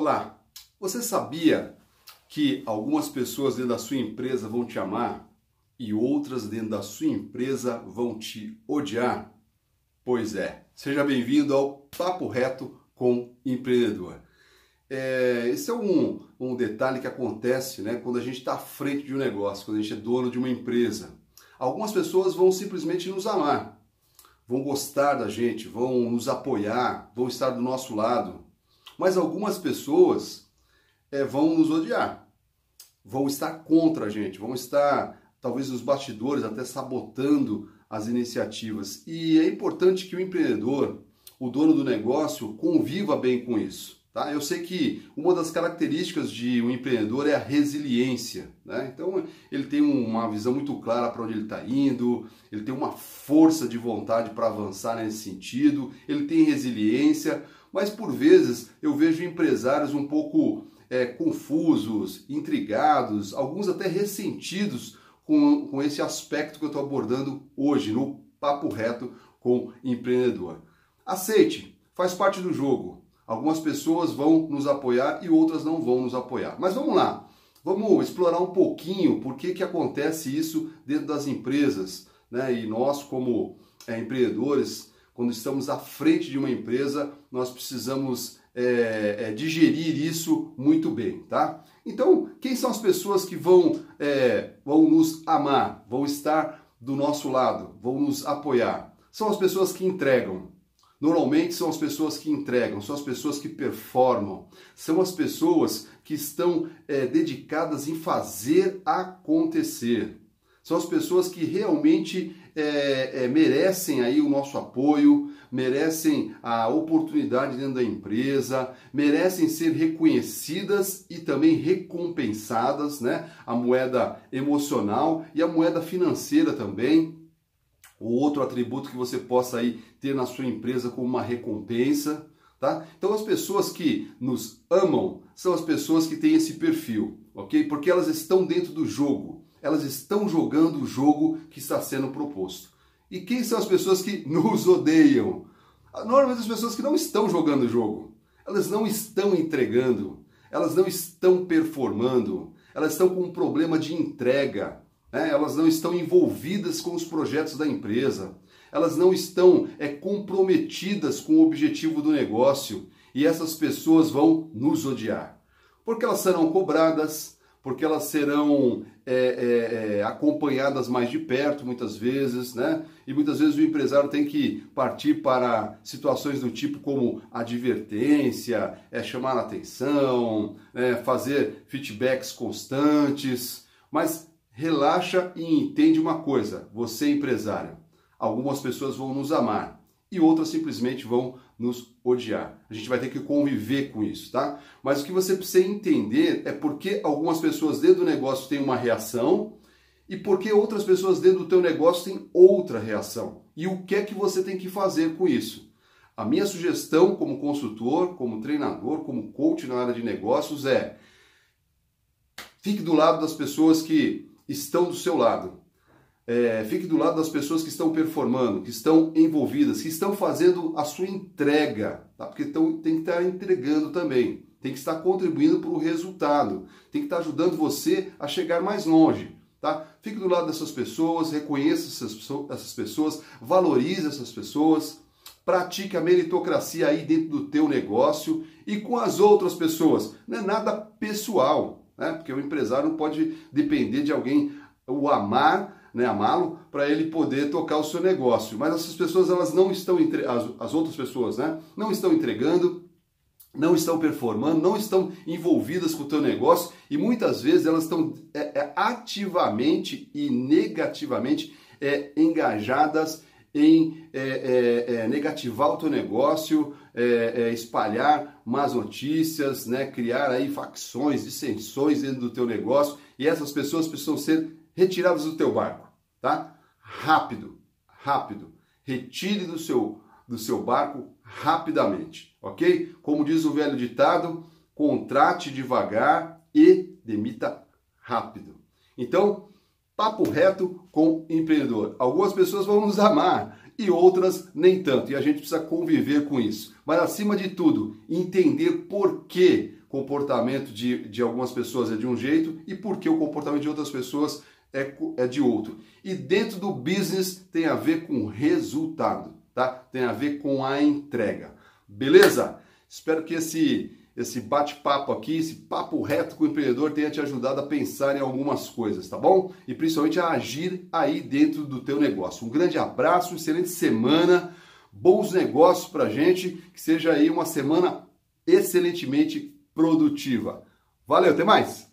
Olá, você sabia que algumas pessoas dentro da sua empresa vão te amar e outras dentro da sua empresa vão te odiar? Pois é, seja bem-vindo ao Papo Reto com Empreendedor. É, esse é um, um detalhe que acontece né, quando a gente está à frente de um negócio, quando a gente é dono de uma empresa. Algumas pessoas vão simplesmente nos amar, vão gostar da gente, vão nos apoiar, vão estar do nosso lado. Mas algumas pessoas é, vão nos odiar, vão estar contra a gente, vão estar, talvez, nos bastidores, até sabotando as iniciativas. E é importante que o empreendedor, o dono do negócio, conviva bem com isso. Tá? Eu sei que uma das características de um empreendedor é a resiliência. Né? Então, ele tem uma visão muito clara para onde ele está indo, ele tem uma força de vontade para avançar nesse sentido, ele tem resiliência, mas por vezes eu vejo empresários um pouco é, confusos, intrigados, alguns até ressentidos com, com esse aspecto que eu estou abordando hoje no Papo Reto com Empreendedor. Aceite, faz parte do jogo. Algumas pessoas vão nos apoiar e outras não vão nos apoiar. Mas vamos lá, vamos explorar um pouquinho por que, que acontece isso dentro das empresas. Né? E nós, como é, empreendedores, quando estamos à frente de uma empresa, nós precisamos é, é, digerir isso muito bem, tá? Então, quem são as pessoas que vão, é, vão nos amar, vão estar do nosso lado, vão nos apoiar? São as pessoas que entregam. Normalmente são as pessoas que entregam, são as pessoas que performam, são as pessoas que estão é, dedicadas em fazer acontecer. São as pessoas que realmente é, é, merecem aí o nosso apoio, merecem a oportunidade dentro da empresa, merecem ser reconhecidas e também recompensadas, né? A moeda emocional e a moeda financeira também. O outro atributo que você possa aí ter na sua empresa como uma recompensa, tá? Então as pessoas que nos amam são as pessoas que têm esse perfil, ok? Porque elas estão dentro do jogo elas estão jogando o jogo que está sendo proposto. E quem são as pessoas que nos odeiam? Normalmente as pessoas que não estão jogando o jogo. Elas não estão entregando, elas não estão performando, elas estão com um problema de entrega, né? elas não estão envolvidas com os projetos da empresa, elas não estão é, comprometidas com o objetivo do negócio e essas pessoas vão nos odiar. Porque elas serão cobradas, porque elas serão é, é, é, acompanhadas mais de perto, muitas vezes, né? E muitas vezes o empresário tem que partir para situações do tipo como advertência, é, chamar a atenção, é, fazer feedbacks constantes. Mas relaxa e entende uma coisa: você, empresário, algumas pessoas vão nos amar, e outras simplesmente vão nos odiar. A gente vai ter que conviver com isso, tá? Mas o que você precisa entender é porque algumas pessoas dentro do negócio têm uma reação e porque outras pessoas dentro do teu negócio têm outra reação. E o que é que você tem que fazer com isso? A minha sugestão como consultor, como treinador, como coach na área de negócios é fique do lado das pessoas que estão do seu lado. É, fique do lado das pessoas que estão performando, que estão envolvidas, que estão fazendo a sua entrega, tá? porque tão, tem que estar entregando também, tem que estar contribuindo para o resultado, tem que estar ajudando você a chegar mais longe. Tá? Fique do lado dessas pessoas, reconheça essas pessoas, valorize essas pessoas, pratique a meritocracia aí dentro do teu negócio e com as outras pessoas. Não é nada pessoal, né? porque o empresário não pode depender de alguém o amar né, amá-lo para ele poder tocar o seu negócio. Mas essas pessoas elas não estão entre... as, as outras pessoas, né, não estão entregando, não estão performando, não estão envolvidas com o teu negócio e muitas vezes elas estão é, é, ativamente e negativamente é, engajadas em é, é, é, negativar o teu negócio, espalhar más notícias, né, criar aí facções, dissensões dentro do teu negócio e essas pessoas precisam ser retiradas do teu barco, tá? Rápido, rápido. Retire do seu do seu barco rapidamente, ok? Como diz o velho ditado, contrate devagar e demita rápido. Então, papo reto com empreendedor. Algumas pessoas vão nos amar e outras nem tanto, e a gente precisa conviver com isso. Mas acima de tudo, entender por que comportamento de, de algumas pessoas é de um jeito e por que o comportamento de outras pessoas é, é de outro. E dentro do business tem a ver com resultado, tá? Tem a ver com a entrega. Beleza? Espero que esse esse bate-papo aqui, esse papo reto com o empreendedor tenha te ajudado a pensar em algumas coisas, tá bom? E principalmente a agir aí dentro do teu negócio. Um grande abraço, excelente semana, bons negócios pra gente, que seja aí uma semana excelentemente produtiva. Valeu, até mais!